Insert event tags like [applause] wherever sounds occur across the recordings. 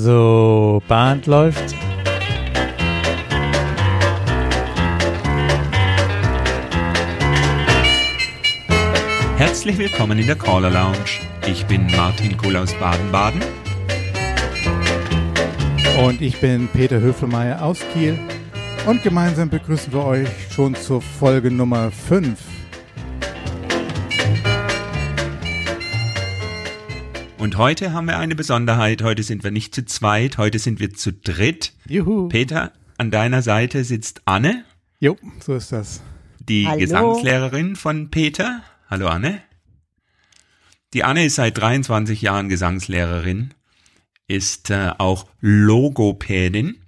So, Band läuft. Herzlich willkommen in der Caller Lounge. Ich bin Martin Kohl aus Baden-Baden. Und ich bin Peter Höfelmeier aus Kiel. Und gemeinsam begrüßen wir euch schon zur Folge Nummer 5. Und heute haben wir eine Besonderheit. Heute sind wir nicht zu zweit, heute sind wir zu dritt. Juhu. Peter, an deiner Seite sitzt Anne. Jo, so ist das. Die Hallo. Gesangslehrerin von Peter. Hallo Anne. Die Anne ist seit 23 Jahren Gesangslehrerin, ist äh, auch Logopädin.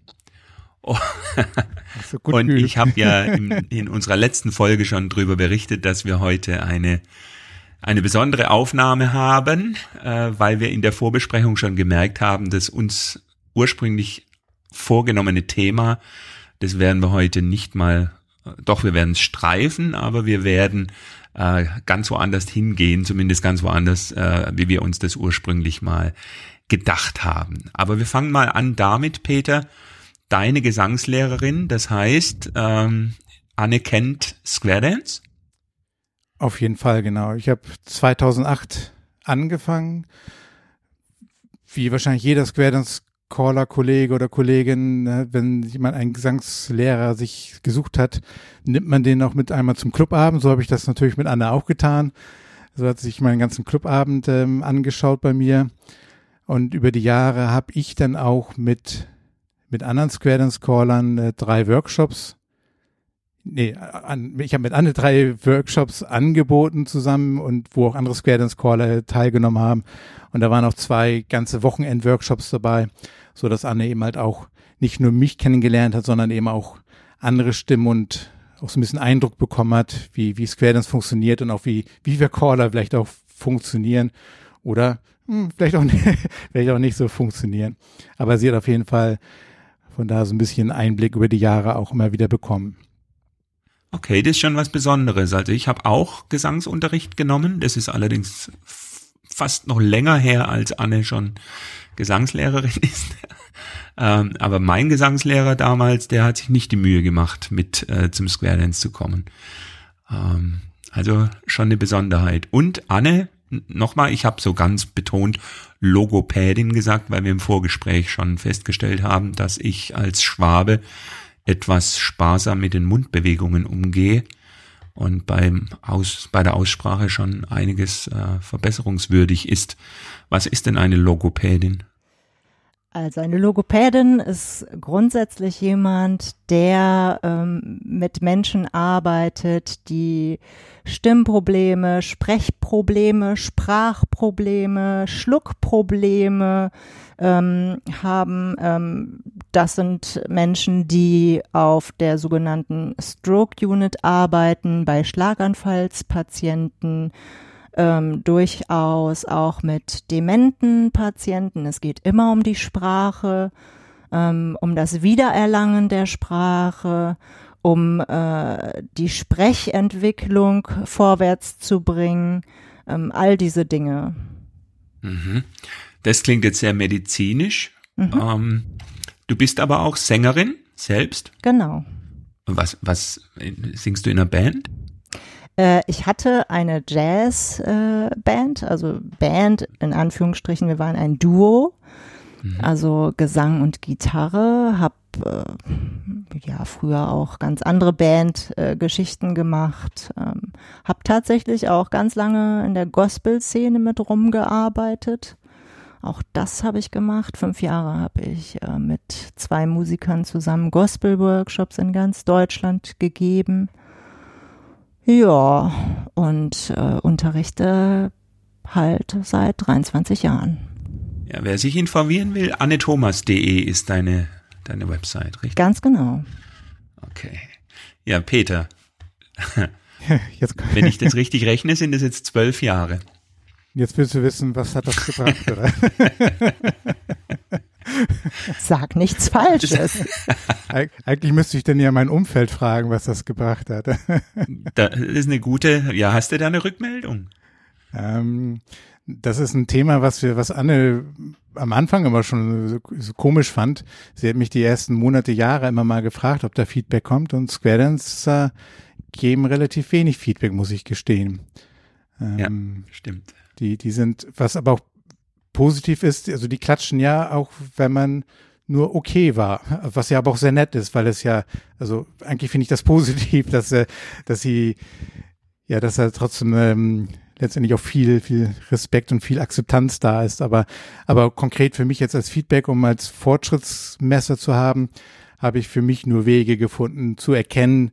So gut Und ich habe ja [laughs] in, in unserer letzten Folge schon drüber berichtet, dass wir heute eine eine besondere Aufnahme haben, äh, weil wir in der Vorbesprechung schon gemerkt haben, dass uns ursprünglich vorgenommene Thema, das werden wir heute nicht mal, äh, doch wir werden es streifen, aber wir werden äh, ganz woanders hingehen, zumindest ganz woanders, äh, wie wir uns das ursprünglich mal gedacht haben. Aber wir fangen mal an damit, Peter, deine Gesangslehrerin, das heißt, ähm, Anne kennt Square Dance? Auf jeden Fall, genau. Ich habe 2008 angefangen. Wie wahrscheinlich jeder Square Dance Caller, Kollege oder Kollegin, ne, wenn jemand einen Gesangslehrer sich gesucht hat, nimmt man den auch mit einmal zum Clubabend. So habe ich das natürlich mit Anna auch getan. So hat sich meinen ganzen Clubabend ähm, angeschaut bei mir. Und über die Jahre habe ich dann auch mit, mit anderen Square Dance Callern äh, drei Workshops nee, an, ich habe mit Anne drei Workshops angeboten zusammen und wo auch andere Square Dance Caller teilgenommen haben. Und da waren auch zwei ganze Wochenend-Workshops dabei, so dass Anne eben halt auch nicht nur mich kennengelernt hat, sondern eben auch andere Stimmen und auch so ein bisschen Eindruck bekommen hat, wie, wie Square Dance funktioniert und auch wie, wie wir Caller vielleicht auch funktionieren oder hm, vielleicht auch, [laughs] nicht, vielleicht auch nicht so funktionieren. Aber sie hat auf jeden Fall von da so ein bisschen Einblick über die Jahre auch immer wieder bekommen. Okay, das ist schon was Besonderes. Also ich habe auch Gesangsunterricht genommen. Das ist allerdings fast noch länger her, als Anne schon Gesangslehrerin [laughs] ist. ähm, aber mein Gesangslehrer damals, der hat sich nicht die Mühe gemacht, mit äh, zum Square Dance zu kommen. Ähm, also schon eine Besonderheit. Und Anne, nochmal, ich habe so ganz betont Logopädin gesagt, weil wir im Vorgespräch schon festgestellt haben, dass ich als Schwabe etwas sparsam mit den Mundbewegungen umgehe und beim Aus, bei der Aussprache schon einiges äh, verbesserungswürdig ist. Was ist denn eine Logopädin? Also eine Logopädin ist grundsätzlich jemand, der ähm, mit Menschen arbeitet, die Stimmprobleme, Sprechprobleme, Sprachprobleme, Schluckprobleme ähm, haben. Ähm, das sind Menschen, die auf der sogenannten Stroke Unit arbeiten, bei Schlaganfallspatienten ähm, durchaus auch mit dementen Patienten. Es geht immer um die Sprache, ähm, um das Wiedererlangen der Sprache, um äh, die Sprechentwicklung vorwärts zu bringen, ähm, all diese Dinge. Mhm. Das klingt jetzt sehr medizinisch. Ähm, du bist aber auch Sängerin selbst. Genau. Was, was singst du in einer Band? Äh, ich hatte eine Jazzband, äh, also Band in Anführungsstrichen, wir waren ein Duo, also Gesang und Gitarre, hab äh, ja früher auch ganz andere Bandgeschichten äh, gemacht, ähm, hab tatsächlich auch ganz lange in der Gospel-Szene mit rumgearbeitet. Auch das habe ich gemacht. Fünf Jahre habe ich äh, mit zwei Musikern zusammen Gospel-Workshops in ganz Deutschland gegeben. Ja, und äh, unterrichte halt seit 23 Jahren. Ja, wer sich informieren will, annethomas.de ist deine, deine Website, richtig? Ganz genau. Okay. Ja, Peter, [laughs] Jetzt, [laughs] wenn ich das richtig rechne, sind es jetzt zwölf Jahre. jetzt willst du wissen, was hat das gebracht, oder? [laughs] [laughs] Sag nichts Falsches. [laughs] Eig eigentlich müsste ich dann ja mein Umfeld fragen, was das gebracht hat. [laughs] Da, das ist eine gute, ja, hast du da eine Rückmeldung? ähm, Das ist ein Thema, was wir, was Anne am Anfang immer schon so, so, komisch fand. Sie hat mich die ersten Monate, Jahre immer mal gefragt, ob da Feedback kommt und Square Dance äh, geben relativ wenig Feedback, muss ich gestehen. Ähm, ja, stimmt. Die, die sind, was aber auch positiv ist, also die klatschen ja auch, wenn man nur okay war, was ja aber auch sehr nett ist, weil es ja, also eigentlich finde ich das [laughs] positiv, dass, äh, dass sie, ja, dass er trotzdem ähm, letztendlich auch viel, viel Respekt und viel Akzeptanz da ist. Aber, aber konkret für mich jetzt als Feedback, um als Fortschrittsmesser zu haben, habe ich für mich nur Wege gefunden, zu erkennen,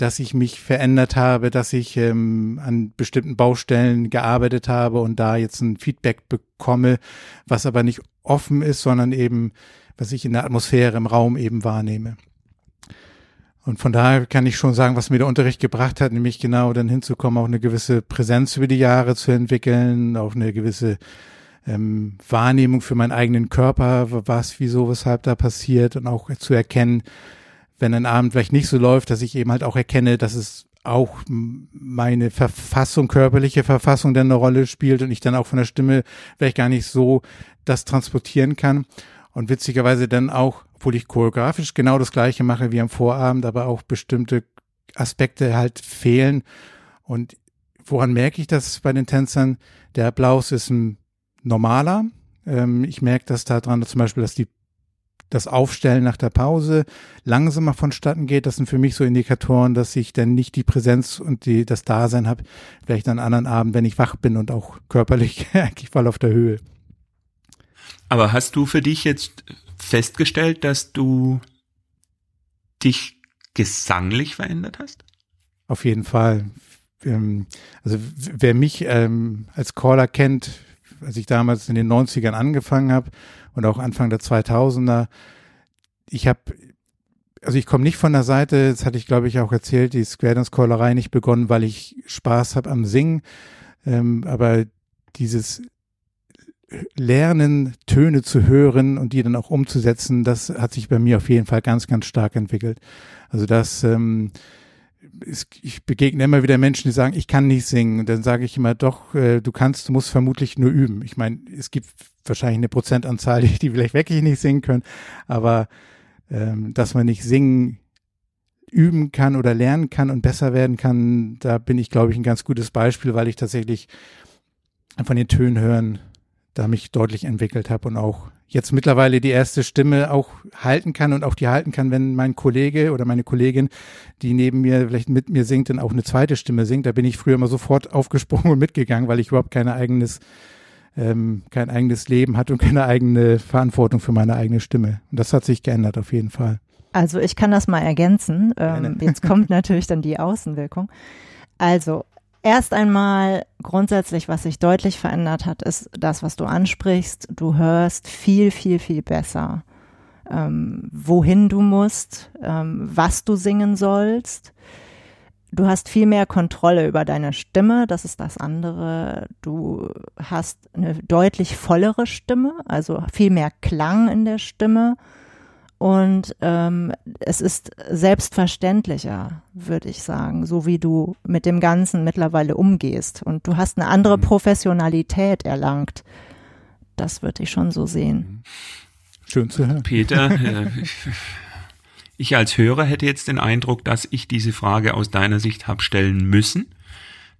dass ich mich verändert habe, dass ich ähm, an bestimmten Baustellen gearbeitet habe und da jetzt ein Feedback bekomme, was aber nicht offen ist, sondern eben, was ich in der Atmosphäre im Raum eben wahrnehme. Und von daher kann ich schon sagen, was mir der Unterricht gebracht hat, nämlich genau dann hinzukommen, auch eine gewisse Präsenz über die Jahre zu entwickeln, auch eine gewisse ähm, Wahrnehmung für meinen eigenen Körper, was, wieso, weshalb da passiert und auch zu erkennen, wenn ein Abend vielleicht nicht so läuft, dass ich eben halt auch erkenne, dass es auch meine Verfassung, körperliche Verfassung dann eine Rolle spielt und ich dann auch von der Stimme vielleicht gar nicht so das transportieren kann. Und witzigerweise dann auch, obwohl ich choreografisch genau das gleiche mache wie am Vorabend, aber auch bestimmte Aspekte halt fehlen. Und woran merke ich das bei den Tänzern? Der Applaus ist ein normaler. Ähm, ich merke das daran zum Beispiel, dass die das Aufstellen nach der Pause langsamer vonstatten geht. Das sind für mich so Indikatoren, dass ich dann nicht die Präsenz und die, das Dasein habe, vielleicht an anderen Abend, wenn ich wach bin und auch körperlich [laughs] eigentlich voll auf der Höhe. Aber hast du für dich jetzt festgestellt, dass du dich gesanglich verändert hast? Auf jeden Fall. Ähm, also wer mich ähm, als Caller kennt, als ich damals in den 90ern angefangen habe und auch Anfang der 2000er, ich habe, also ich komme nicht von der Seite, das hatte ich glaube ich auch erzählt, die Square Dance Callerei nicht begonnen, weil ich Spaß habe am Singen, ähm, aber dieses Lernen, Töne zu hören und die dann auch umzusetzen, das hat sich bei mir auf jeden Fall ganz, ganz stark entwickelt. Also das ähm, ich begegne immer wieder Menschen, die sagen, ich kann nicht singen. Und dann sage ich immer, doch, äh, du kannst, du musst vermutlich nur üben. Ich meine, es gibt wahrscheinlich eine Prozentanzahl, [laughs] die, vielleicht wirklich nicht singen können, aber ähm, dass man nicht singen üben kann oder lernen kann und besser werden kann, da bin ich, glaube ich, ein ganz gutes Beispiel, weil ich tatsächlich von den Tönen hören da mich deutlich entwickelt habe und auch jetzt mittlerweile die erste Stimme auch halten kann und auch die halten kann, wenn mein Kollege oder meine Kollegin, die neben mir vielleicht mit mir singt, dann auch eine zweite Stimme singt. Da bin ich früher immer sofort [laughs] aufgesprungen und mitgegangen, weil ich überhaupt kein eigenes, ähm, kein eigenes Leben hatte und keine eigene Verantwortung für meine eigene Stimme. Und das hat sich geändert auf jeden Fall. Also ich kann das mal ergänzen. Ähm, jetzt kommt natürlich dann die Außenwirkung. Also Erst einmal grundsätzlich, was sich deutlich verändert hat, ist das, was du ansprichst. Du hörst viel, viel, viel besser, ähm, wohin du musst, ähm, was du singen sollst. Du hast viel mehr Kontrolle über deine Stimme, das ist das andere. Du hast eine deutlich vollere Stimme, also viel mehr Klang in der Stimme. Und ähm, es ist selbstverständlicher, würde ich sagen, so wie du mit dem Ganzen mittlerweile umgehst. Und du hast eine andere mhm. Professionalität erlangt. Das würde ich schon so sehen. Schön zu hören. Peter, [laughs] äh, ich als Hörer hätte jetzt den Eindruck, dass ich diese Frage aus deiner Sicht habe stellen müssen,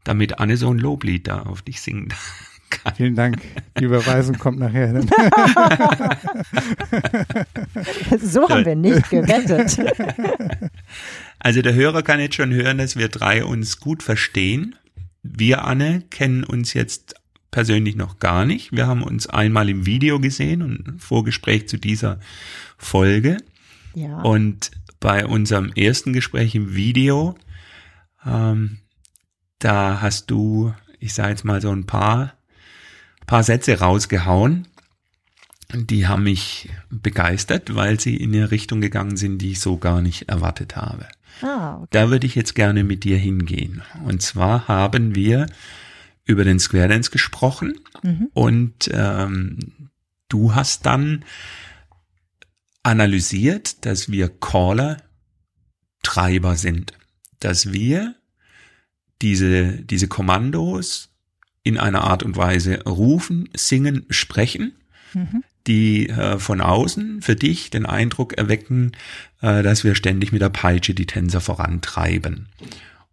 damit Anne so ein Loblied da auf dich singen kann. Vielen Dank. Die Überweisung kommt nachher. [laughs] so haben wir nicht gewettet. [laughs] Also der Hörer kann jetzt schon hören, dass wir drei uns gut verstehen. Wir, Anne, kennen uns jetzt persönlich noch gar nicht. Wir haben uns einmal im Video gesehen und Vorgespräch zu dieser Folge. Ja. Und bei unserem ersten Gespräch im Video, ähm, da hast du, ich sage jetzt mal so ein paar paar Sätze rausgehauen. Die haben mich begeistert, weil sie in eine Richtung gegangen sind, die ich so gar nicht erwartet habe. Ah, okay. Da würde ich jetzt gerne mit dir hingehen. Und zwar haben wir über den Square Dance gesprochen mhm. und ähm, du hast dann analysiert, dass wir Caller Treiber sind, dass wir diese, diese Kommandos in einer Art und Weise rufen, singen, sprechen, mhm. die äh, von außen für dich den Eindruck erwecken, äh, dass wir ständig mit der Peitsche die Tänzer vorantreiben.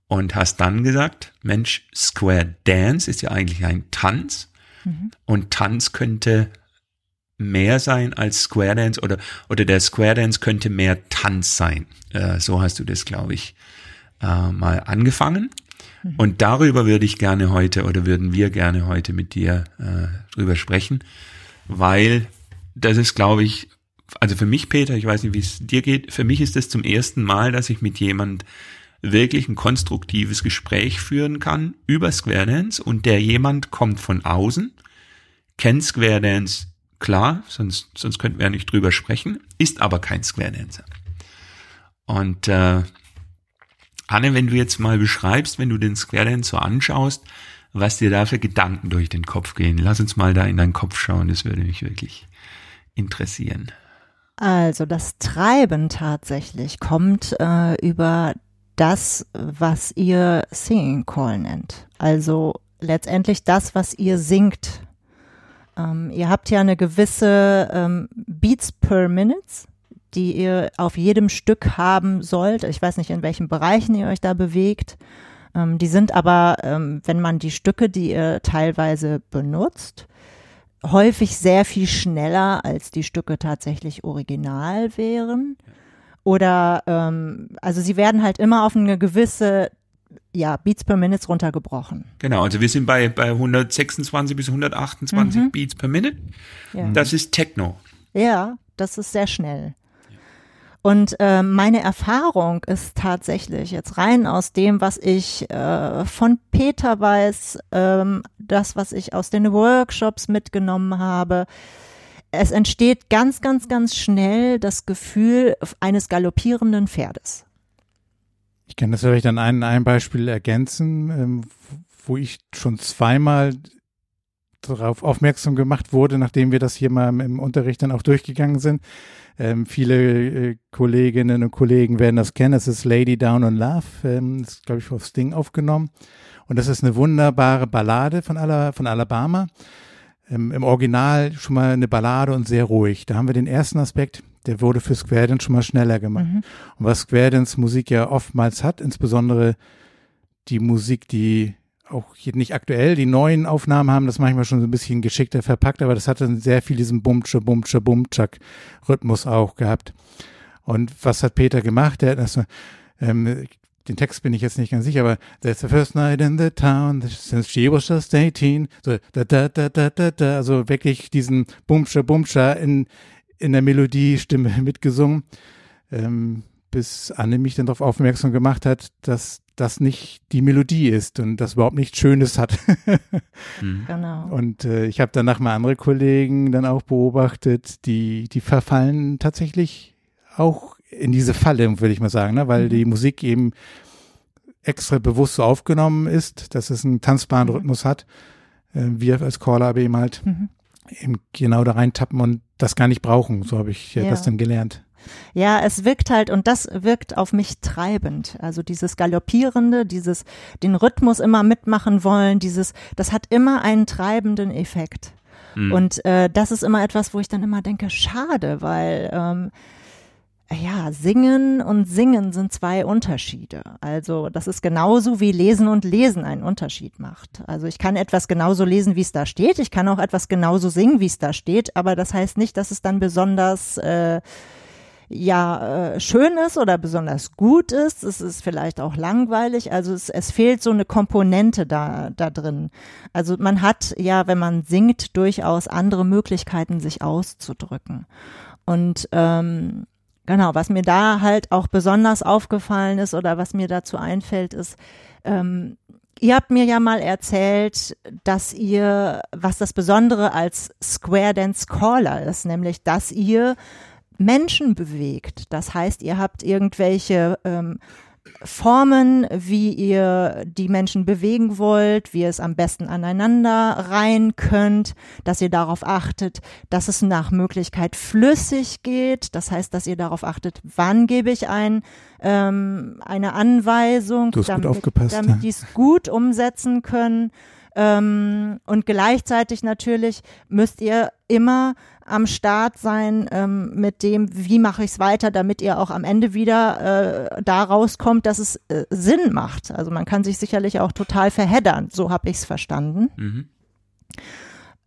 Und hast dann gesagt, Mensch, Square Dance ist ja eigentlich ein Tanz. Mhm. Und Tanz könnte mehr sein als Square Dance oder, oder der Square Dance könnte mehr Tanz sein. Äh, so hast du das, glaube ich, äh, mal angefangen. Mhm. Und darüber würde ich gerne heute oder würden wir gerne heute mit dir äh, drüber sprechen, weil das ist, glaube ich, also für mich, Peter, ich weiß nicht, wie es dir geht, für mich ist es zum ersten Mal, dass ich mit jemand wirklich ein konstruktives Gespräch führen kann über Square Dance und der jemand kommt von außen, kennt Square Dance klar, sonst, sonst könnten wir ja nicht drüber sprechen, ist aber kein Square Dancer. Und äh, Anne, wenn du jetzt mal beschreibst, wenn du den Square Dance so anschaust, was dir da für Gedanken durch den Kopf gehen. Lass uns mal da in deinen Kopf schauen, das würde mich wirklich interessieren. Also das Treiben tatsächlich kommt äh, über das, was ihr Singing Call nennt. Also letztendlich das, was ihr singt. Ähm, ihr habt ja eine gewisse ähm, Beats per Minute, die ihr auf jedem Stück haben sollt. Ich weiß nicht, in welchen Bereichen ihr euch da bewegt. Ähm, die sind aber, ähm, wenn man die Stücke, die ihr teilweise benutzt, häufig sehr viel schneller als die Stücke tatsächlich original wären. Oder ähm, also sie werden halt immer auf eine gewisse ja, Beats per Minute runtergebrochen. Genau, also wir sind bei, bei 126 bis 128 mhm. Beats per Minute. Ja. Das ist Techno. Ja, das ist sehr schnell. Und äh, meine Erfahrung ist tatsächlich jetzt rein aus dem, was ich äh, von Peter weiß, ähm, das, was ich aus den Workshops mitgenommen habe, es entsteht ganz, ganz, ganz schnell das Gefühl eines galoppierenden Pferdes. Ich kann das vielleicht an ein, ein Beispiel ergänzen, ähm, wo ich schon zweimal darauf aufmerksam gemacht wurde, nachdem wir das hier mal im Unterricht dann auch durchgegangen sind. Ähm, viele äh, Kolleginnen und Kollegen werden das kennen. Das ist Lady Down on Love. Ähm, das ist, glaube ich, auf Sting aufgenommen. Und das ist eine wunderbare Ballade von, Ala, von Alabama ähm, im Original schon mal eine Ballade und sehr ruhig. Da haben wir den ersten Aspekt, der wurde für Square Dance schon mal schneller gemacht. Mhm. Und was Square Dance Musik ja oftmals hat, insbesondere die Musik, die auch nicht aktuell, die neuen Aufnahmen haben das manchmal schon so ein bisschen geschickter verpackt, aber das hatte sehr viel diesen Bumtsche, Bumtsche, Bumtschak Rhythmus auch gehabt. Und was hat Peter gemacht? Der hat das, ähm, den Text bin ich jetzt nicht ganz sicher, aber that's the first night in the town since she was just 18. So, da, da, da, da, da, da, also wirklich diesen Bumscher, Bumscher in, in der Melodiestimme [laughs] mitgesungen, ähm, bis Anne mich dann darauf aufmerksam gemacht hat, dass das nicht die Melodie ist und das überhaupt nichts Schönes hat. [laughs] mhm. Genau. Und äh, ich habe danach mal andere Kollegen dann auch beobachtet, die, die verfallen tatsächlich auch in diese Falle, würde ich mal sagen, ne? weil mhm. die Musik eben extra bewusst so aufgenommen ist, dass es einen tanzbaren mhm. Rhythmus hat. Äh, wir als Caller aber eben halt mhm. eben genau da reintappen und das gar nicht brauchen. So habe ich ja. das dann gelernt. Ja, es wirkt halt und das wirkt auf mich treibend. Also dieses Galoppierende, dieses den Rhythmus immer mitmachen wollen, dieses, das hat immer einen treibenden Effekt. Mhm. Und äh, das ist immer etwas, wo ich dann immer denke, schade, weil ähm, ja, Singen und Singen sind zwei Unterschiede. Also das ist genauso wie Lesen und Lesen einen Unterschied macht. Also ich kann etwas genauso lesen, wie es da steht. Ich kann auch etwas genauso singen, wie es da steht. Aber das heißt nicht, dass es dann besonders äh, ja äh, schön ist oder besonders gut ist. Es ist vielleicht auch langweilig. Also es, es fehlt so eine Komponente da da drin. Also man hat ja, wenn man singt, durchaus andere Möglichkeiten, sich auszudrücken. Und ähm, Genau, was mir da halt auch besonders aufgefallen ist oder was mir dazu einfällt, ist, ähm, ihr habt mir ja mal erzählt, dass ihr, was das Besondere als Square Dance Caller ist, nämlich, dass ihr Menschen bewegt. Das heißt, ihr habt irgendwelche ähm, Formen, wie ihr die Menschen bewegen wollt, wie ihr es am besten aneinander rein könnt, dass ihr darauf achtet, dass es nach Möglichkeit flüssig geht. Das heißt, dass ihr darauf achtet, wann gebe ich ein, ähm, eine Anweisung, damit, damit die es gut umsetzen können. Ähm, und gleichzeitig natürlich müsst ihr immer am Start sein ähm, mit dem, wie mache ich es weiter, damit ihr auch am Ende wieder äh, da rauskommt, dass es äh, Sinn macht. Also man kann sich sicherlich auch total verheddern, so habe ich es verstanden. Mhm.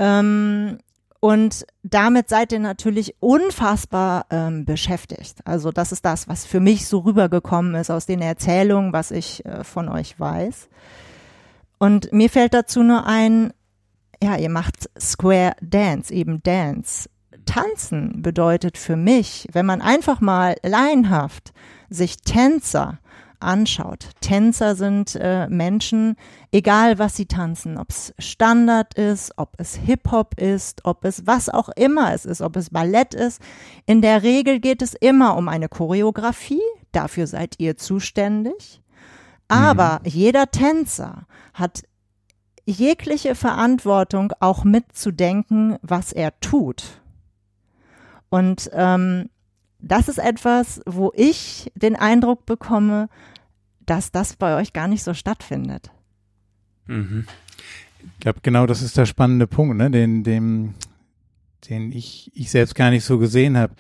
Ähm, und damit seid ihr natürlich unfassbar ähm, beschäftigt. Also das ist das, was für mich so rübergekommen ist aus den Erzählungen, was ich äh, von euch weiß. Und mir fällt dazu nur ein, ja, ihr macht Square Dance, eben Dance. Tanzen bedeutet für mich, wenn man einfach mal laienhaft sich Tänzer anschaut. Tänzer sind äh, Menschen, egal was sie tanzen, ob es Standard ist, ob es Hip-Hop ist, ob es was auch immer es ist, ob es Ballett ist. In der Regel geht es immer um eine Choreografie, dafür seid ihr zuständig. Aber mhm. jeder Tänzer hat jegliche Verantwortung, auch mitzudenken, was er tut. Und ähm, das ist etwas, wo ich den Eindruck bekomme, dass das bei euch gar nicht so stattfindet. Mhm. Ich glaube, genau das ist der spannende Punkt, ne? den, den, den ich, ich selbst gar nicht so gesehen habe.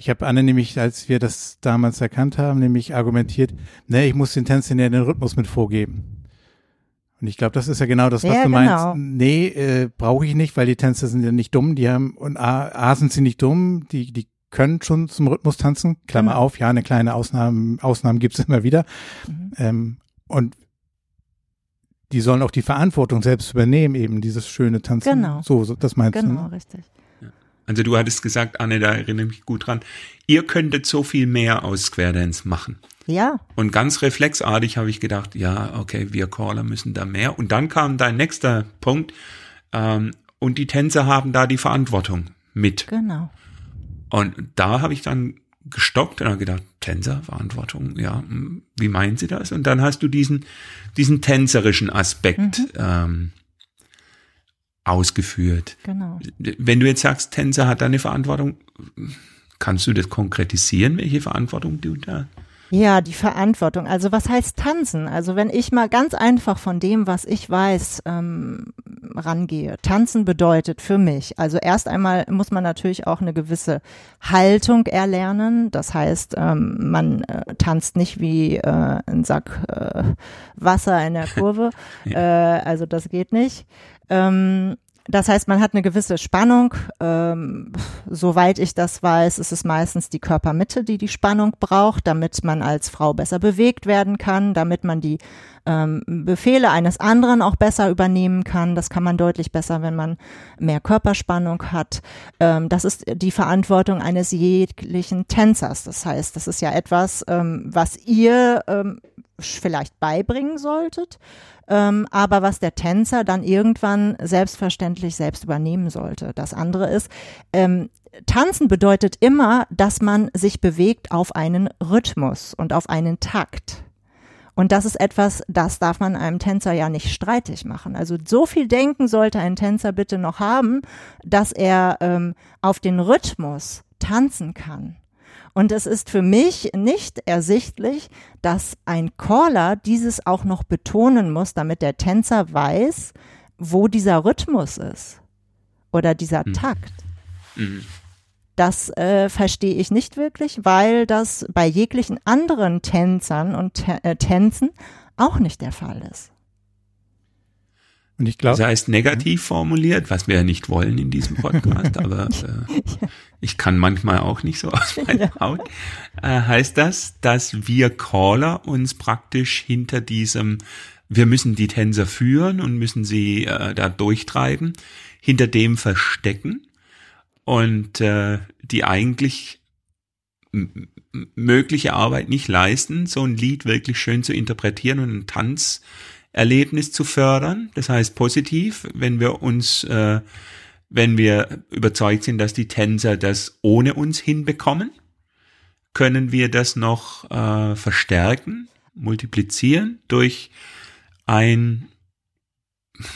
Ich habe Anne nämlich, als wir das damals erkannt haben, nämlich argumentiert, ne, ich muss den Tänzer ja den Rhythmus mit vorgeben. Und ich glaube, das ist ja genau das, was ja, du genau. meinst. Nee, äh, brauche ich nicht, weil die Tänzer sind ja nicht dumm. Die haben, und A, A sind sie nicht dumm, die, die können schon zum Rhythmus tanzen. Klammer mhm. auf, ja, eine kleine Ausnahme, Ausnahmen gibt's immer wieder. Mhm. Ähm, und die sollen auch die Verantwortung selbst übernehmen, eben dieses schöne Tanzen. Genau. So, so das meinst genau, du. Genau, ne? richtig. Also du hattest gesagt, Anne, da erinnere ich mich gut dran, ihr könntet so viel mehr aus Square Dance machen. Ja. Und ganz reflexartig habe ich gedacht, ja, okay, wir Caller müssen da mehr. Und dann kam dein nächster Punkt, ähm, und die Tänzer haben da die Verantwortung mit. Genau. Und da habe ich dann gestockt und habe gedacht, Tänzer, Verantwortung, ja, hm, wie meinen Sie das? Und dann hast du diesen, diesen tänzerischen Aspekt mhm. ähm, ausgeführt. Genau. Wenn du jetzt sagst, Tänzer hat da eine Verantwortung, kannst du das konkretisieren, welche Verantwortung du da ja, die Verantwortung. Also was heißt tanzen? Also wenn ich mal ganz einfach von dem, was ich weiß, ähm, rangehe. Tanzen bedeutet für mich, also erst einmal muss man natürlich auch eine gewisse Haltung erlernen. Das heißt, ähm, man äh, tanzt nicht wie äh, ein Sack äh, Wasser in der [laughs] Kurve. ja. äh, also das geht nicht. Ähm, das heißt, man hat eine gewisse Spannung. Ähm, soweit ich das weiß, ist es meistens die Körpermitte, die die Spannung braucht, damit man als Frau besser bewegt werden kann, damit man die ähm, Befehle eines anderen auch besser übernehmen kann. Das kann man deutlich besser, wenn man mehr Körperspannung hat. Ähm, das ist die Verantwortung eines jeglichen Tänzers. Das heißt, das ist ja etwas, ähm, was ihr ähm, vielleicht beibringen solltet ähm, aber was der Tänzer dann irgendwann selbstverständlich selbst übernehmen sollte. Das andere ist, ähm, Tanzen bedeutet immer, dass man sich bewegt auf einen Rhythmus und auf einen Takt. Und das ist etwas, das darf man einem Tänzer ja nicht streitig machen. Also so viel Denken sollte ein Tänzer bitte noch haben, dass er ähm, auf den Rhythmus tanzen kann. Und es ist für mich nicht ersichtlich, dass ein Caller dieses auch noch betonen muss, damit der Tänzer weiß, wo dieser Rhythmus ist oder dieser mhm. Takt. Mhm. Das äh, verstehe ich nicht wirklich, weil das bei jeglichen anderen Tänzern und äh, Tänzen auch nicht der Fall ist. Und ich glaube. Das heißt negativ formuliert, was wir ja nicht wollen in diesem Podcast, aber [laughs] äh, ich kann manchmal auch nicht so aus meiner Haut. Äh, heißt das, dass wir Caller uns praktisch hinter diesem, wir müssen die Tänzer führen und müssen sie äh, da durchtreiben, hinter dem verstecken und äh, die eigentlich mögliche Arbeit nicht leisten, so ein Lied wirklich schön zu interpretieren und einen Tanz Erlebnis zu fördern. Das heißt positiv, wenn wir uns, äh, wenn wir überzeugt sind, dass die Tänzer das ohne uns hinbekommen, können wir das noch äh, verstärken, multiplizieren durch ein,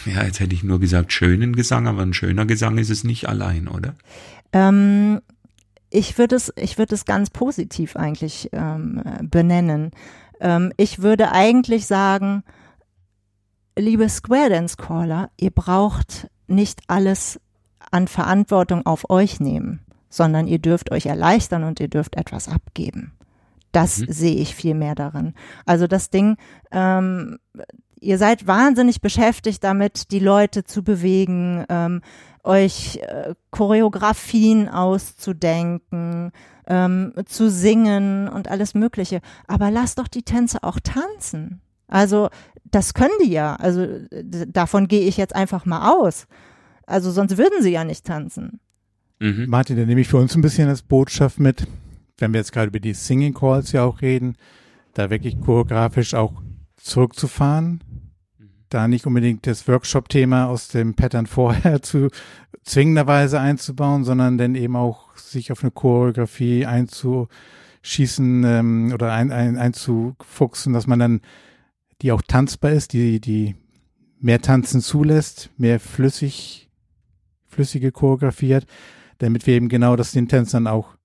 ja, jetzt hätte ich nur gesagt schönen Gesang, aber ein schöner Gesang ist es nicht allein, oder? Ähm, ich würde es, ich würde es ganz positiv eigentlich ähm, benennen. Ähm, ich würde eigentlich sagen, liebe Square Dance Caller, ihr braucht nicht alles an Verantwortung auf euch nehmen, sondern ihr dürft euch erleichtern und ihr dürft etwas abgeben. Das mhm. sehe ich viel mehr darin. Also das Ding, ähm, ihr seid wahnsinnig beschäftigt damit, die Leute zu bewegen, ähm, euch äh, Choreografien auszudenken, ähm, zu singen und alles Mögliche. Aber lasst doch die Tänzer auch tanzen. Also das können die ja. Also davon gehe ich jetzt einfach mal aus. Also sonst würden sie ja nicht tanzen. Mhm. Martin, dann nehme ich für uns ein bisschen als Botschaft mit, wenn wir jetzt gerade über die Singing Calls ja auch reden, da wirklich choreografisch auch zurückzufahren, mhm. da nicht unbedingt das Workshop-Thema aus dem Pattern vorher [laughs] zu zwingenderweise einzubauen, sondern dann eben auch sich auf eine Choreografie einzuschießen ähm, oder ein, ein, einzufuchsen, dass man dann die auch tanzbar ist, die, die mehr Tanzen zulässt, mehr flüssig, flüssige Choreografie hat, damit wir eben genau das den Tänzern auch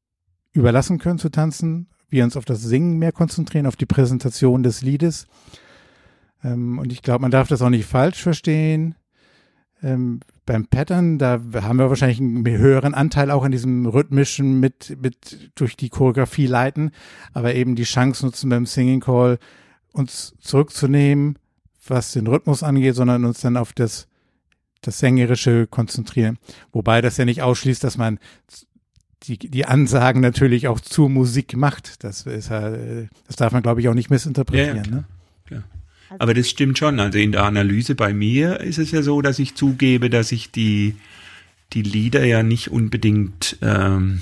überlassen können zu tanzen, wir uns auf das Singen mehr konzentrieren, auf die Präsentation des Liedes. Ähm, und ich glaube, man darf das auch nicht falsch verstehen. Ähm, beim Pattern, da haben wir wahrscheinlich einen höheren Anteil auch an diesem rhythmischen mit, mit durch die Choreografie leiten, aber eben die Chance nutzen beim Singing Call, uns zurückzunehmen, was den Rhythmus angeht, sondern uns dann auf das, das Sängerische konzentrieren. Wobei das ja nicht ausschließt, dass man die, die Ansagen natürlich auch zur Musik macht. Das ist ja, das darf man, glaube ich, auch nicht missinterpretieren. Ja, ja, ne? klar. Aber das stimmt schon. Also in der Analyse bei mir ist es ja so, dass ich zugebe, dass ich die, die Lieder ja nicht unbedingt, ähm,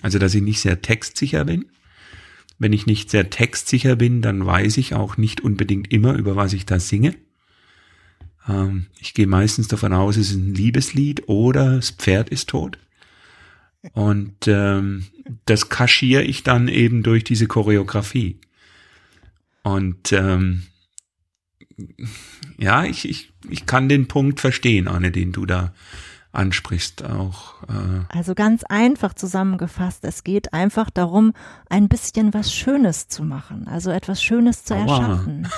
also dass ich nicht sehr textsicher bin. Wenn ich nicht sehr textsicher bin, dann weiß ich auch nicht unbedingt immer, über was ich da singe. Ähm, ich gehe meistens davon aus, es ist ein Liebeslied oder das Pferd ist tot. Und ähm, das kaschiere ich dann eben durch diese Choreografie. Und ähm, ja, ich, ich, ich kann den Punkt verstehen, Anne, den du da ansprichst auch. Äh. Also ganz einfach zusammengefasst, es geht einfach darum, ein bisschen was Schönes zu machen, also etwas Schönes zu Aua. erschaffen.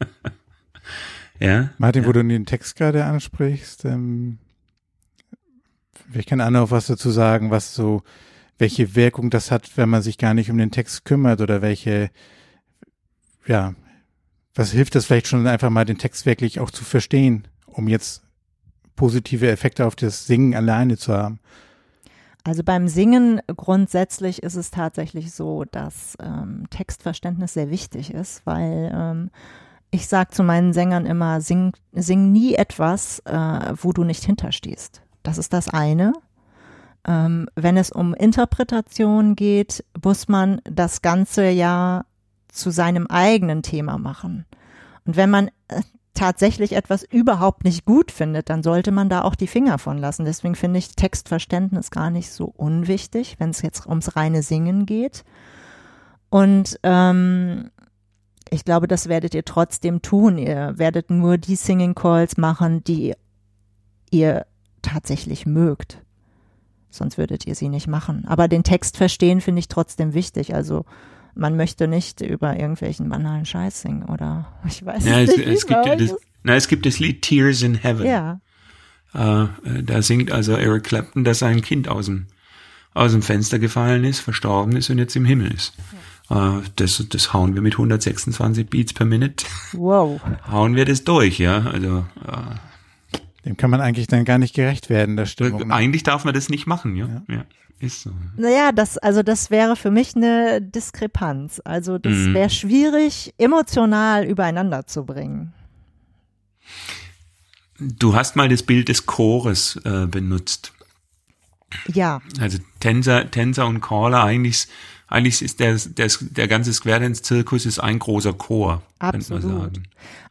[laughs] ja. Martin, ja. wo du den Text gerade ansprichst, ähm, ich kann auch noch was dazu sagen, was so, welche Wirkung das hat, wenn man sich gar nicht um den Text kümmert oder welche, ja, was hilft das vielleicht schon einfach mal den Text wirklich auch zu verstehen, um jetzt positive Effekte auf das Singen alleine zu haben? Also beim Singen grundsätzlich ist es tatsächlich so, dass ähm, Textverständnis sehr wichtig ist, weil ähm, ich sage zu meinen Sängern immer, sing, sing nie etwas, äh, wo du nicht hinterstehst. Das ist das eine. Ähm, wenn es um Interpretation geht, muss man das ganze ja zu seinem eigenen Thema machen. Und wenn man äh, tatsächlich etwas überhaupt nicht gut findet, dann sollte man da auch die Finger von lassen. Deswegen finde ich Textverständnis gar nicht so unwichtig, wenn es jetzt ums reine Singen geht. Und ähm, ich glaube, das werdet ihr trotzdem tun. Ihr werdet nur die Singing Calls machen, die ihr tatsächlich mögt. Sonst würdet ihr sie nicht machen. Aber den Text verstehen finde ich trotzdem wichtig. Also man möchte nicht über irgendwelchen banalen Scheiß singen oder [laughs] ich weiß ja, nicht. Es, es gibt das, na, es gibt das Lied Tears in Heaven. Ja. Äh, da singt also Eric Clapton, dass sein Kind aus dem, aus dem Fenster gefallen ist, verstorben ist und jetzt im Himmel ist. Ja. Äh, das, das hauen wir mit 126 Beats per Minute. Wow. [laughs] hauen wir das durch, ja. Also äh, dem kann man eigentlich dann gar nicht gerecht werden, der Stimmung. Ne? Eigentlich darf man das nicht machen, ja. ja. ja. Ist so. Naja, das, also das wäre für mich eine Diskrepanz. Also das mhm. wäre schwierig, emotional übereinander zu bringen. Du hast mal das Bild des Chores äh, benutzt. Ja. Also Tänzer, Tänzer und Caller, eigentlich, eigentlich ist der, der, der ganze Square Dance Zirkus ist ein großer Chor. Absolut.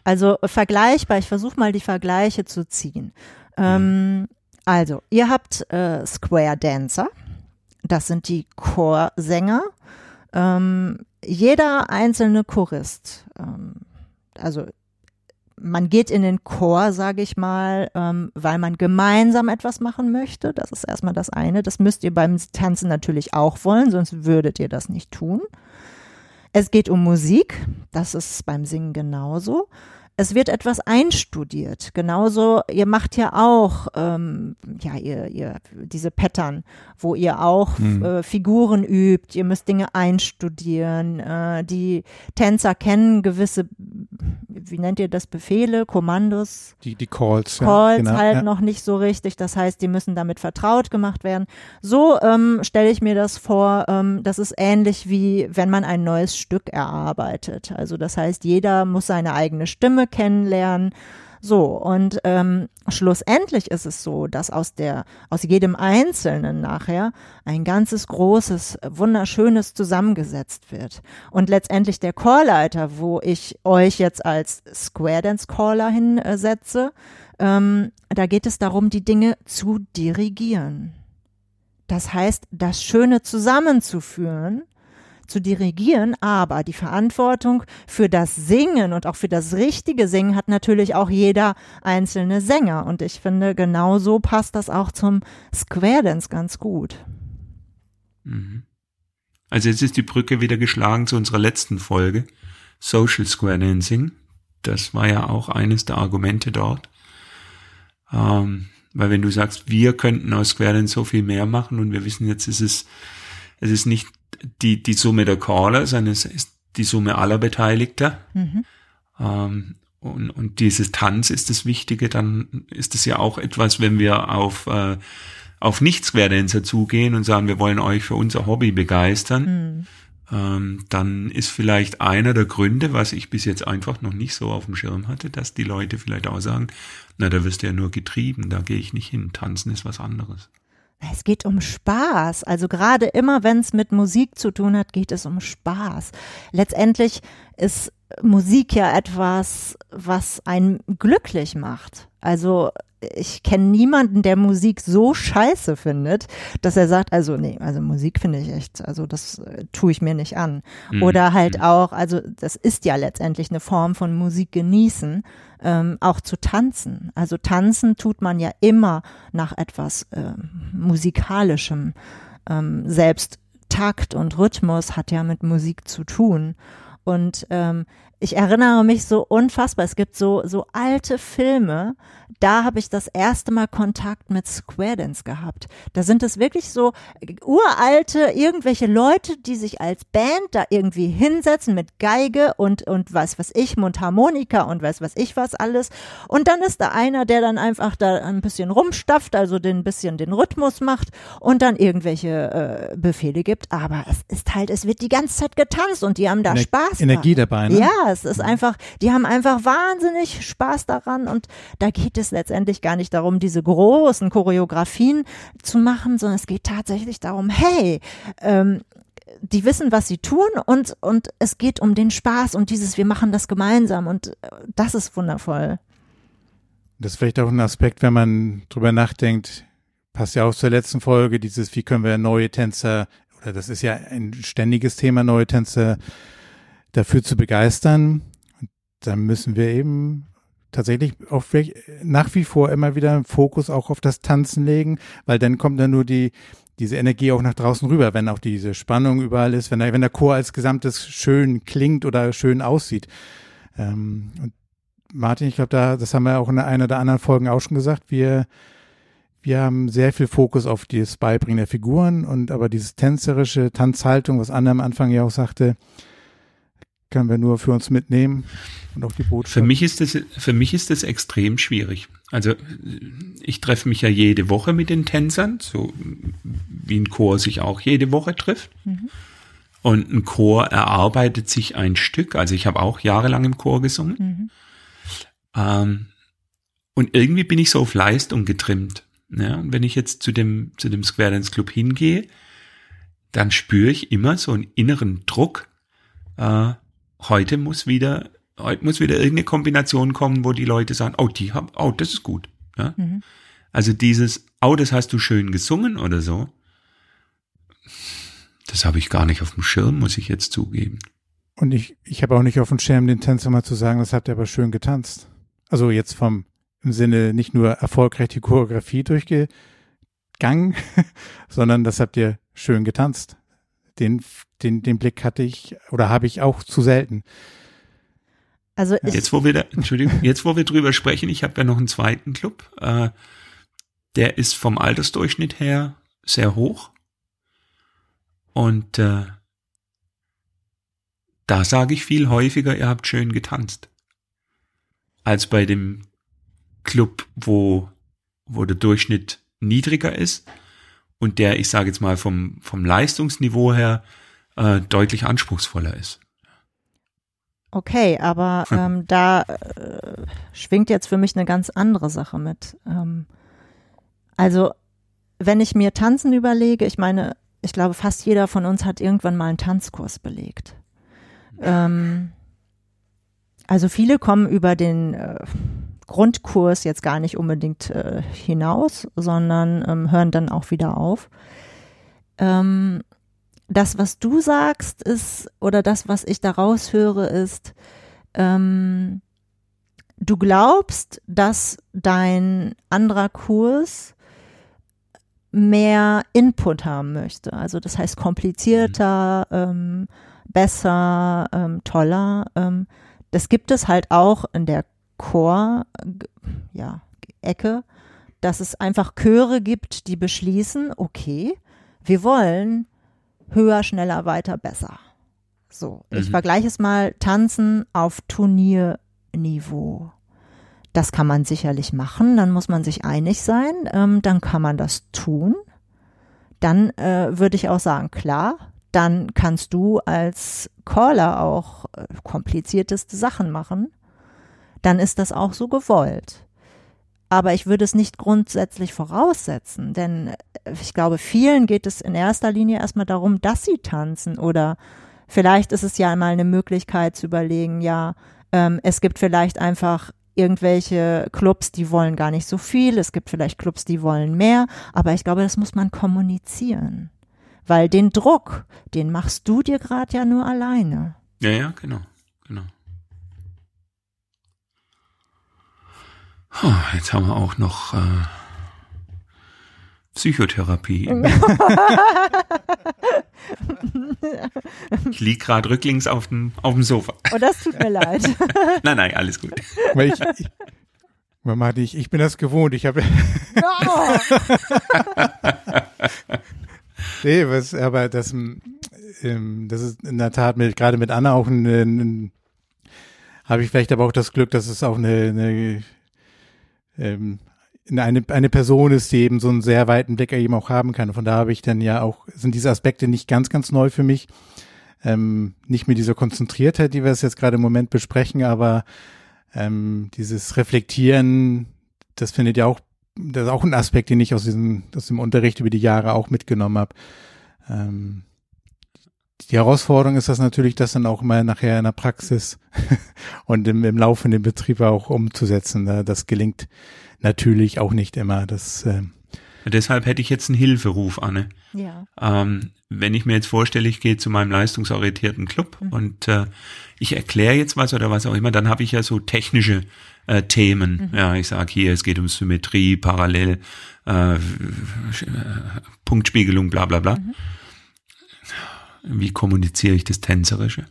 Also vergleichbar, ich versuche mal die Vergleiche zu ziehen. Ähm, also, ihr habt äh, Square Dancer, das sind die Chorsänger. Ähm, jeder einzelne Chorist, ähm, also man geht in den Chor, sage ich mal, ähm, weil man gemeinsam etwas machen möchte. Das ist erstmal das eine. Das müsst ihr beim Tanzen natürlich auch wollen, sonst würdet ihr das nicht tun. Es geht um Musik, das ist beim Singen genauso. Es wird etwas einstudiert. Genauso, ihr macht ja auch, ähm, ja, ihr, ihr, diese Pattern, wo ihr auch Hm. äh, Figuren übt, ihr müsst Dinge einstudieren. Äh, die Tänzer kennen gewisse, wie nennt ihr das, Befehle, Kommandos, Die, die Calls. ja, Calls genau, halt ja. noch nicht so richtig. Das heißt, die müssen damit vertraut gemacht werden. So ähm, stelle ich mir das vor. Ähm, das ist ähnlich wie wenn man ein neues Stück erarbeitet. Also das heißt, jeder muss seine eigene Stimme kennenlernen. So, und ähm, schlussendlich ist es so, dass aus der, aus jedem Einzelnen nachher ein ganzes großes, wunderschönes zusammengesetzt wird. Und letztendlich der Chorleiter, wo ich euch jetzt als Square Dance Caller hinsetze, ähm, da geht es darum, die Dinge zu dirigieren. Das heißt, das Schöne zusammenzuführen, zu dirigieren, aber die Verantwortung für das Singen und auch für das richtige Singen hat natürlich auch jeder einzelne Sänger. Und ich finde, genauso passt das auch zum Square Dance ganz gut. Mhm. Also jetzt ist die Brücke wieder geschlagen zu unserer letzten Folge, Social Square Dancing. Das war ja auch eines der Argumente dort. Ähm, weil wenn du sagst, wir könnten aus Square Dance so viel mehr machen und wir wissen jetzt, ist es ist nicht die, die Summe der Caller, sondern es ist die Summe aller Beteiligter. Mhm. Ähm, und, und dieses Tanz ist das Wichtige, dann ist es ja auch etwas, wenn wir auf, äh, auf Nicht-Square-Dancer zugehen und sagen, wir wollen euch für unser Hobby begeistern, Mhm. ähm, dann ist vielleicht einer der Gründe, was ich bis jetzt einfach noch nicht so auf dem Schirm hatte, dass die Leute vielleicht auch sagen, na, da wirst du ja nur getrieben, da gehe ich nicht hin, tanzen ist was anderes. Es geht um Spaß. Also gerade immer, wenn es mit Musik zu tun hat, geht es um Spaß. Letztendlich ist Musik ja etwas, was einen glücklich macht. Also ich kenne niemanden, der Musik so scheiße findet, dass er sagt, also nee, also Musik finde ich echt, also das äh, tue ich mir nicht an. Mhm. Oder halt auch, also das ist ja letztendlich eine Form von Musik genießen, ähm, auch zu tanzen. Also tanzen tut man ja immer nach etwas ähm, musikalischem. Ähm, selbst Takt und Rhythmus hat ja mit Musik zu tun. Und ähm, ich erinnere mich so unfassbar. Es gibt so so alte Filme. Da habe ich das erste Mal Kontakt mit Square Dance gehabt. Da sind es wirklich so uralte irgendwelche Leute, die sich als Band da irgendwie hinsetzen mit Geige und und was was ich Mundharmonika und weiß was ich was alles. Und dann ist da einer, der dann einfach da ein bisschen rumstafft, also den bisschen den Rhythmus macht und dann irgendwelche äh, Befehle gibt. Aber es ist halt, es wird die ganze Zeit getanzt und die haben da Ener- Spaß. Energie dran. dabei, ne? Ja, es ist einfach, die haben einfach wahnsinnig Spaß daran und da geht es letztendlich gar nicht darum, diese großen Choreografien zu machen, sondern es geht tatsächlich darum, hey, ähm, die wissen, was sie tun und, und es geht um den Spaß und dieses, wir machen das gemeinsam und äh, das ist wundervoll. Das ist vielleicht auch ein Aspekt, wenn man drüber nachdenkt, passt ja auch zur letzten Folge, dieses, wie können wir neue Tänzer, oder das ist ja ein ständiges Thema, neue Tänzer dafür zu begeistern. Dann müssen wir eben tatsächlich auch vielleicht nach wie vor immer wieder einen Fokus auch auf das Tanzen legen, weil dann kommt dann nur die, diese Energie auch nach draußen rüber, wenn auch diese Spannung überall ist, wenn der, wenn der Chor als Gesamtes schön klingt oder schön aussieht. Ähm, und Martin, ich glaube, da, das haben wir auch in einer der anderen Folgen auch schon gesagt. Wir, wir haben sehr viel Fokus auf das Beibringen der Figuren und aber dieses tänzerische Tanzhaltung, was Anna am Anfang ja auch sagte, können wir nur für uns mitnehmen und auch die Botschaft. Für mich ist das, für mich ist das extrem schwierig. Also ich treffe mich ja jede Woche mit den Tänzern, so wie ein Chor sich auch jede Woche trifft. Und ein Chor erarbeitet sich ein Stück. Also ich habe auch jahrelang im Chor gesungen. Mhm. Ähm, und irgendwie bin ich so auf Leistung getrimmt. Ja, und wenn ich jetzt zu dem, zu dem Square Dance Club hingehe, dann spüre ich immer so einen inneren Druck. Äh, heute muss wieder, heute muss wieder irgendeine Kombination kommen, wo die Leute sagen, oh, die haben, oh, das ist gut. Ja? Mhm. Also dieses, oh, das hast du schön gesungen oder so. Das habe ich gar nicht auf dem Schirm, muss ich jetzt zugeben. Und ich, ich habe auch nicht auf dem Schirm, den Tänzer mal zu sagen, das habt ihr aber schön getanzt. Also jetzt vom, im Sinne nicht nur erfolgreich die Choreografie durchgegangen, [laughs] sondern das habt ihr schön getanzt. Den, den, den Blick hatte ich oder habe ich auch zu selten. Also Jetzt, wo wir da, Entschuldigung, [laughs] jetzt, wo wir drüber sprechen, ich habe ja noch einen zweiten Club. Äh, der ist vom Altersdurchschnitt her sehr hoch. Und äh, da sage ich viel häufiger, ihr habt schön getanzt. Als bei dem Club, wo, wo der Durchschnitt niedriger ist und der, ich sage jetzt mal, vom, vom Leistungsniveau her äh, deutlich anspruchsvoller ist. Okay, aber ähm, da äh, schwingt jetzt für mich eine ganz andere Sache mit. Ähm, also, wenn ich mir Tanzen überlege, ich meine, ich glaube, fast jeder von uns hat irgendwann mal einen Tanzkurs belegt. Ähm, also viele kommen über den äh, Grundkurs jetzt gar nicht unbedingt äh, hinaus, sondern ähm, hören dann auch wieder auf. Ähm, das, was du sagst, ist, oder das, was ich daraus höre, ist, ähm, du glaubst, dass dein anderer Kurs mehr Input haben möchte. Also das heißt komplizierter, ähm, besser, ähm, toller. Ähm, das gibt es halt auch in der Chor, ja, Ecke, dass es einfach Chöre gibt, die beschließen, okay, wir wollen höher, schneller, weiter, besser. So, ich Mhm. vergleiche es mal Tanzen auf Turnierniveau. Das kann man sicherlich machen, dann muss man sich einig sein, ähm, dann kann man das tun. Dann äh, würde ich auch sagen, klar, dann kannst du als Caller auch äh, komplizierteste Sachen machen. Dann ist das auch so gewollt. Aber ich würde es nicht grundsätzlich voraussetzen, denn äh, ich glaube, vielen geht es in erster Linie erstmal darum, dass sie tanzen oder vielleicht ist es ja mal eine Möglichkeit zu überlegen, ja, ähm, es gibt vielleicht einfach irgendwelche Clubs, die wollen gar nicht so viel, es gibt vielleicht Clubs, die wollen mehr, aber ich glaube, das muss man kommunizieren. Weil den Druck, den machst du dir gerade ja nur alleine. Ja, ja, genau, genau. Jetzt haben wir auch noch äh, Psychotherapie. [laughs] ich lieg gerade rücklings auf dem, auf dem Sofa. Und Oh, das tut mir leid. [laughs] Nein, nein, alles gut. Weil ich, ich, Mama, ich, ich bin das gewohnt. Ich habe [laughs] Nee, was, aber das, ähm, das ist in der Tat mit, gerade mit Anna auch ein, ein habe ich vielleicht aber auch das Glück, dass es auch eine, eine, ähm, eine, eine Person ist, die eben so einen sehr weiten Blick eben auch haben kann. Von da habe ich dann ja auch, sind diese Aspekte nicht ganz, ganz neu für mich. Ähm, nicht mit dieser Konzentriertheit, die wir es jetzt gerade im Moment besprechen, aber ähm, dieses Reflektieren, das findet ja auch das ist auch ein Aspekt, den ich aus diesem, aus dem Unterricht über die Jahre auch mitgenommen habe. Ähm, die Herausforderung ist das natürlich, das dann auch mal nachher in der Praxis [laughs] und im, im laufenden Betrieb auch umzusetzen. Da- Das gelingt natürlich auch nicht immer. Das, äh, Deshalb hätte ich jetzt einen Hilferuf, Anne. ja. Ähm, wenn ich mir jetzt vorstelle, ich gehe zu meinem leistungsorientierten Club Mhm. und äh, ich erkläre jetzt was oder was auch immer, dann habe ich ja so technische äh, Themen. Mhm. Ja, ich sage hier, es geht um Symmetrie, Parallel, äh, äh, Punktspiegelung, bla bla bla. Mhm. Wie kommuniziere ich das Tänzerische?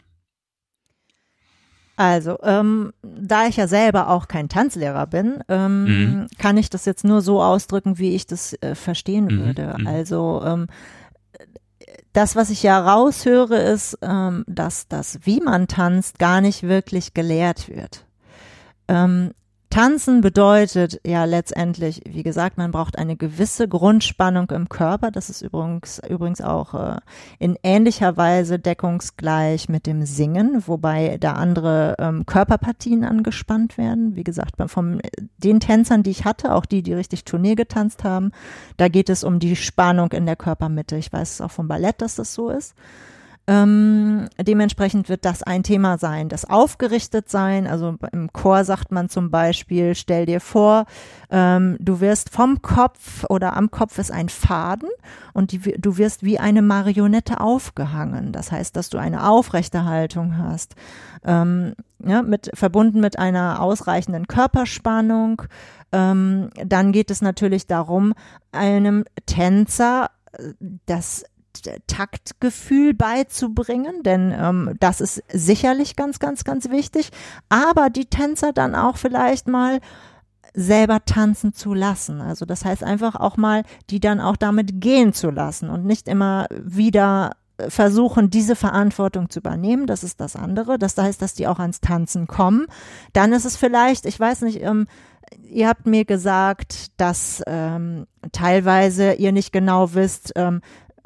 Also, ähm, da ich ja selber auch kein Tanzlehrer bin, ähm, Mhm. kann ich das jetzt nur so ausdrücken, wie ich das äh, verstehen Mhm, würde. mhm. Also, ähm, das, was ich ja raushöre, ist, ähm, dass das, wie man tanzt, gar nicht wirklich gelehrt wird. Tanzen bedeutet ja letztendlich, wie gesagt, man braucht eine gewisse Grundspannung im Körper. Das ist übrigens, übrigens auch äh, in ähnlicher Weise deckungsgleich mit dem Singen, wobei da andere ähm, Körperpartien angespannt werden. Wie gesagt, von den Tänzern, die ich hatte, auch die, die richtig Turnier getanzt haben, da geht es um die Spannung in der Körpermitte. Ich weiß es auch vom Ballett, dass das so ist. Ähm, dementsprechend wird das ein Thema sein. Das Aufgerichtetsein, also im Chor sagt man zum Beispiel, stell dir vor, ähm, du wirst vom Kopf oder am Kopf ist ein Faden und die, du wirst wie eine Marionette aufgehangen. Das heißt, dass du eine aufrechte Haltung hast, ähm, ja, mit, verbunden mit einer ausreichenden Körperspannung. Ähm, dann geht es natürlich darum, einem Tänzer äh, das Taktgefühl beizubringen, denn ähm, das ist sicherlich ganz, ganz, ganz wichtig. Aber die Tänzer dann auch vielleicht mal selber tanzen zu lassen. Also das heißt einfach auch mal, die dann auch damit gehen zu lassen und nicht immer wieder versuchen, diese Verantwortung zu übernehmen. Das ist das andere. Das heißt, dass die auch ans Tanzen kommen. Dann ist es vielleicht, ich weiß nicht, ähm, ihr habt mir gesagt, dass ähm, teilweise ihr nicht genau wisst, ähm,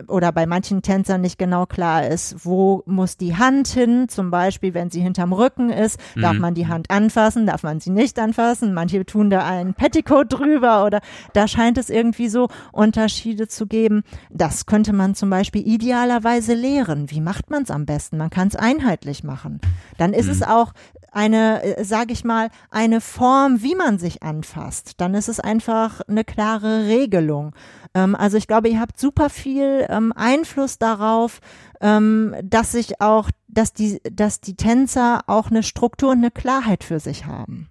oder bei manchen Tänzern nicht genau klar ist, wo muss die Hand hin. Zum Beispiel, wenn sie hinterm Rücken ist, mhm. darf man die Hand anfassen, darf man sie nicht anfassen. Manche tun da einen Petticoat drüber oder da scheint es irgendwie so Unterschiede zu geben. Das könnte man zum Beispiel idealerweise lehren. Wie macht man es am besten? Man kann es einheitlich machen. Dann ist mhm. es auch eine, äh, sage ich mal, eine Form, wie man sich anfasst. Dann ist es einfach eine klare Regelung. Ähm, also ich glaube, ihr habt super viel ähm, Einfluss darauf, ähm, dass sich auch, dass die, dass die Tänzer auch eine Struktur und eine Klarheit für sich haben.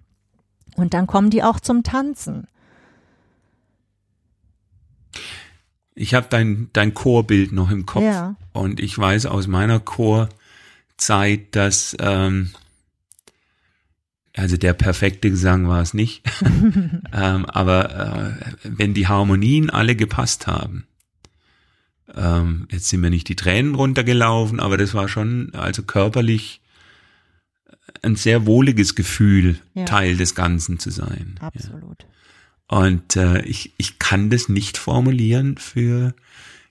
Und dann kommen die auch zum Tanzen. Ich habe dein, dein Chorbild noch im Kopf ja. und ich weiß aus meiner Chorzeit, dass ähm, also der perfekte Gesang war es nicht, [laughs] ähm, aber äh, wenn die Harmonien alle gepasst haben, ähm, jetzt sind mir nicht die Tränen runtergelaufen, aber das war schon also körperlich ein sehr wohliges Gefühl, ja. Teil des Ganzen zu sein. Absolut. Ja. Und äh, ich, ich kann das nicht formulieren für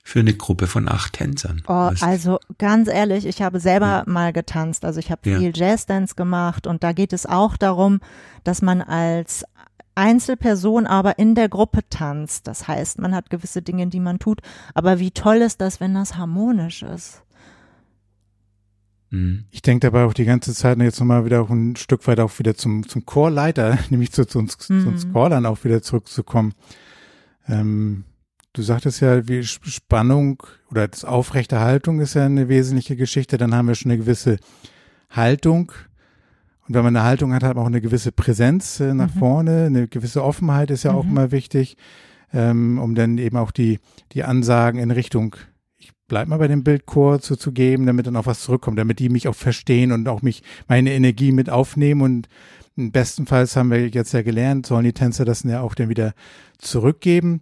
für eine Gruppe von acht Tänzern. Oh, also ganz ehrlich, ich habe selber ja. mal getanzt. Also ich habe ja. viel Jazzdance gemacht und da geht es auch darum, dass man als Einzelperson aber in der Gruppe tanzt. Das heißt, man hat gewisse Dinge, die man tut. Aber wie toll ist das, wenn das harmonisch ist? Mhm. Ich denke dabei auch die ganze Zeit jetzt nochmal wieder auch ein Stück weit auch wieder zum, zum Chorleiter, [laughs] nämlich zu, zu uns, mhm. zu uns Chorlern auch wieder zurückzukommen. Ähm, Du sagtest ja, wie Spannung oder das Aufrechterhaltung ist ja eine wesentliche Geschichte. Dann haben wir schon eine gewisse Haltung. Und wenn man eine Haltung hat, hat man auch eine gewisse Präsenz äh, nach mhm. vorne. Eine gewisse Offenheit ist ja mhm. auch immer wichtig, ähm, um dann eben auch die, die Ansagen in Richtung, ich bleib mal bei dem Bildchor zu, zu geben, damit dann auch was zurückkommt, damit die mich auch verstehen und auch mich, meine Energie mit aufnehmen und bestenfalls haben wir jetzt ja gelernt, sollen die Tänzer das ja auch dann wieder zurückgeben.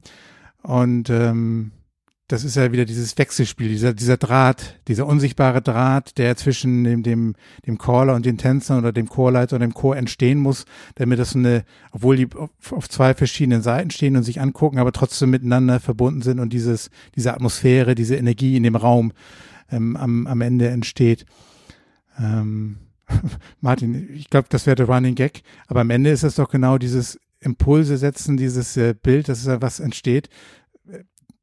Und ähm, das ist ja wieder dieses Wechselspiel, dieser, dieser Draht, dieser unsichtbare Draht, der zwischen dem, dem, dem Caller und den Tänzern oder dem Chorleiter oder dem Chor entstehen muss, damit das eine, obwohl die auf, auf zwei verschiedenen Seiten stehen und sich angucken, aber trotzdem miteinander verbunden sind und dieses, diese Atmosphäre, diese Energie in dem Raum ähm, am, am Ende entsteht. Ähm, [laughs] Martin, ich glaube, das wäre der Running Gag, aber am Ende ist es doch genau dieses Impulse setzen, dieses äh, Bild, das ist ja was entsteht.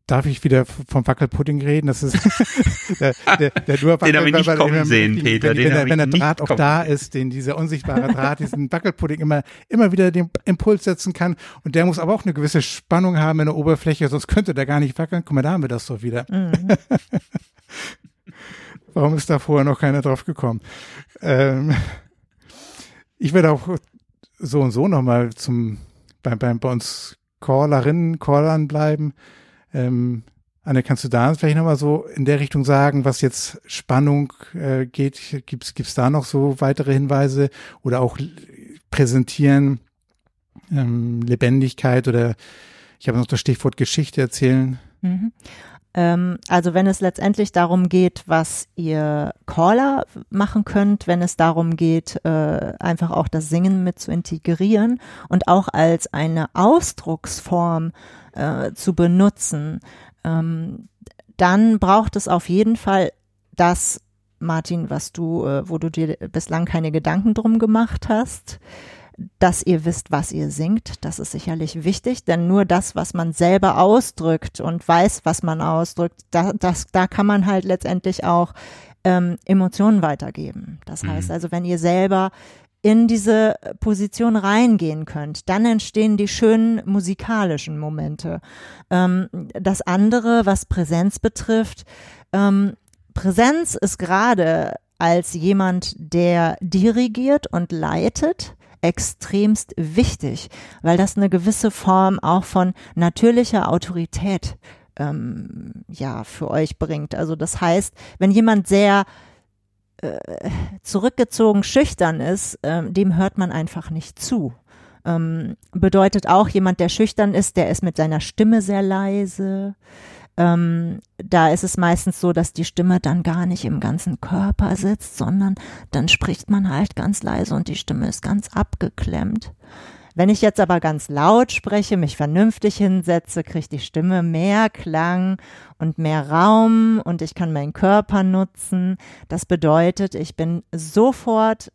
Darf ich wieder vom Wackelpudding reden? Das ist [laughs] der, der, der nur Den habe ich nicht kommen wenn, sehen, wenn, Peter. Wenn, wenn, wenn der Draht auch da ist, den dieser unsichtbare Draht, diesen Wackelpudding immer, immer wieder den Impuls setzen kann. Und der muss aber auch eine gewisse Spannung haben in der Oberfläche, sonst könnte der gar nicht wackeln. Guck mal, da haben wir das doch wieder. Mhm. [laughs] Warum ist da vorher noch keiner drauf gekommen? Ähm, ich werde auch so und so nochmal zum bei, bei, bei uns Callerinnen, Callern bleiben. Ähm, Anne, kannst du da vielleicht nochmal so in der Richtung sagen, was jetzt Spannung äh, geht? Gibt's gibt's da noch so weitere Hinweise oder auch präsentieren, ähm, Lebendigkeit oder ich habe noch das Stichwort Geschichte erzählen? Mhm. Ähm, also wenn es letztendlich darum geht, was ihr Caller machen könnt, wenn es darum geht, äh, einfach auch das Singen mit zu integrieren und auch als eine Ausdrucksform äh, zu benutzen, ähm, dann braucht es auf jeden Fall das, Martin, was du, äh, wo du dir bislang keine Gedanken drum gemacht hast dass ihr wisst, was ihr singt. Das ist sicherlich wichtig, denn nur das, was man selber ausdrückt und weiß, was man ausdrückt, da, das, da kann man halt letztendlich auch ähm, Emotionen weitergeben. Das mhm. heißt also, wenn ihr selber in diese Position reingehen könnt, dann entstehen die schönen musikalischen Momente. Ähm, das andere, was Präsenz betrifft, ähm, Präsenz ist gerade als jemand, der dirigiert und leitet, extremst wichtig, weil das eine gewisse Form auch von natürlicher Autorität ähm, ja für euch bringt. Also das heißt, wenn jemand sehr äh, zurückgezogen schüchtern ist, äh, dem hört man einfach nicht zu. Ähm, bedeutet auch jemand, der schüchtern ist, der ist mit seiner Stimme sehr leise. Ähm, da ist es meistens so, dass die Stimme dann gar nicht im ganzen Körper sitzt, sondern dann spricht man halt ganz leise und die Stimme ist ganz abgeklemmt. Wenn ich jetzt aber ganz laut spreche, mich vernünftig hinsetze, kriegt die Stimme mehr Klang und mehr Raum und ich kann meinen Körper nutzen. Das bedeutet, ich bin sofort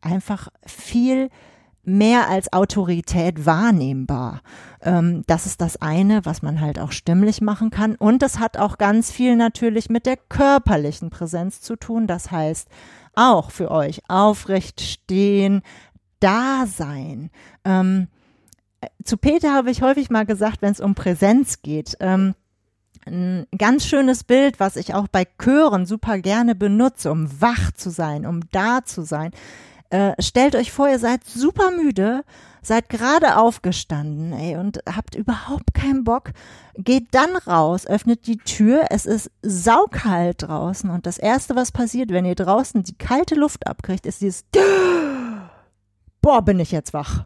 einfach viel mehr als Autorität wahrnehmbar. Ähm, das ist das eine, was man halt auch stimmlich machen kann. Und das hat auch ganz viel natürlich mit der körperlichen Präsenz zu tun. Das heißt, auch für euch aufrecht stehen, da sein. Ähm, zu Peter habe ich häufig mal gesagt, wenn es um Präsenz geht, ähm, ein ganz schönes Bild, was ich auch bei Chören super gerne benutze, um wach zu sein, um da zu sein. Äh, stellt euch vor, ihr seid super müde, seid gerade aufgestanden, ey, und habt überhaupt keinen Bock. Geht dann raus, öffnet die Tür, es ist saukalt draußen und das erste, was passiert, wenn ihr draußen die kalte Luft abkriegt, ist dieses [gasps] boah, bin ich jetzt wach.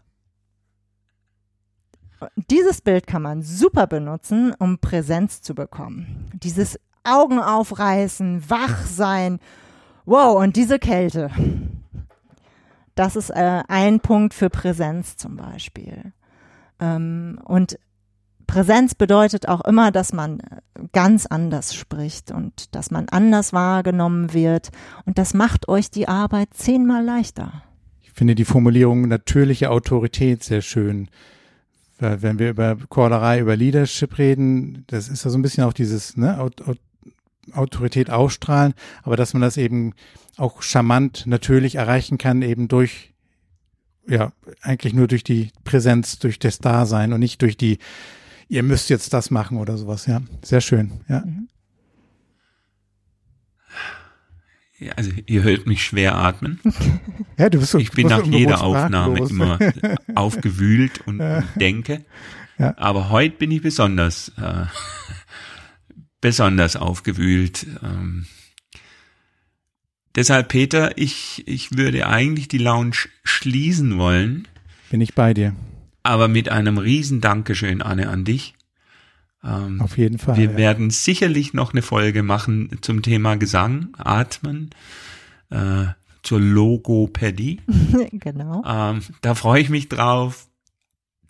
Dieses Bild kann man super benutzen, um Präsenz zu bekommen. Dieses Augen aufreißen, wach sein. Wow, und diese Kälte. Das ist äh, ein Punkt für Präsenz zum Beispiel. Ähm, und Präsenz bedeutet auch immer, dass man ganz anders spricht und dass man anders wahrgenommen wird. Und das macht euch die Arbeit zehnmal leichter finde die Formulierung natürliche Autorität sehr schön. Weil wenn wir über Chorlerei, über Leadership reden, das ist ja so ein bisschen auch dieses ne, Autorität ausstrahlen, aber dass man das eben auch charmant natürlich erreichen kann, eben durch ja, eigentlich nur durch die Präsenz, durch das Dasein und nicht durch die, ihr müsst jetzt das machen oder sowas, ja. Sehr schön, ja. Mhm. also ihr hört mich schwer atmen. [laughs] Ja, du bist so, ich bin nach jeder Aufnahme immer aufgewühlt und, [laughs] ja. denke. Ja. Aber heute bin ich besonders, äh, besonders aufgewühlt. Ähm, deshalb, Peter, ich, ich würde eigentlich die Lounge schließen wollen. Bin ich bei dir. Aber mit einem riesen Dankeschön, Anne, an dich. Ähm, Auf jeden Fall. Wir ja. werden sicherlich noch eine Folge machen zum Thema Gesang, Atmen, äh, zur Logopädie. [laughs] genau. Ähm, da freue ich mich drauf.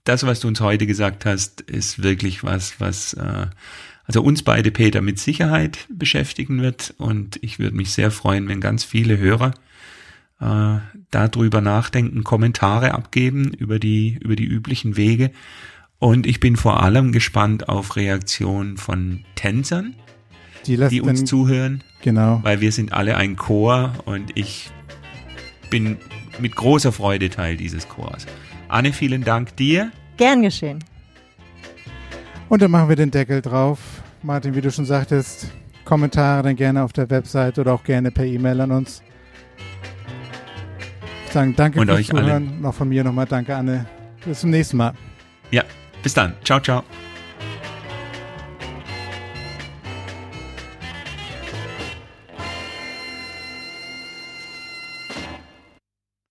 Das, was du uns heute gesagt hast, ist wirklich was, was äh, also uns beide, Peter, mit Sicherheit beschäftigen wird. Und ich würde mich sehr freuen, wenn ganz viele Hörer äh, darüber nachdenken, Kommentare abgeben über die, über die üblichen Wege. Und ich bin vor allem gespannt auf Reaktionen von Tänzern, die, die uns dann, zuhören. Genau. Weil wir sind alle ein Chor und ich bin mit großer Freude Teil dieses Chors. Anne, vielen Dank dir. Gern geschehen. Und dann machen wir den Deckel drauf. Martin, wie du schon sagtest, Kommentare dann gerne auf der Website oder auch gerne per E-Mail an uns. Ich sagen danke und fürs Zuhören. Noch von mir nochmal danke, Anne. Bis zum nächsten Mal. Ja, bis dann. Ciao, ciao.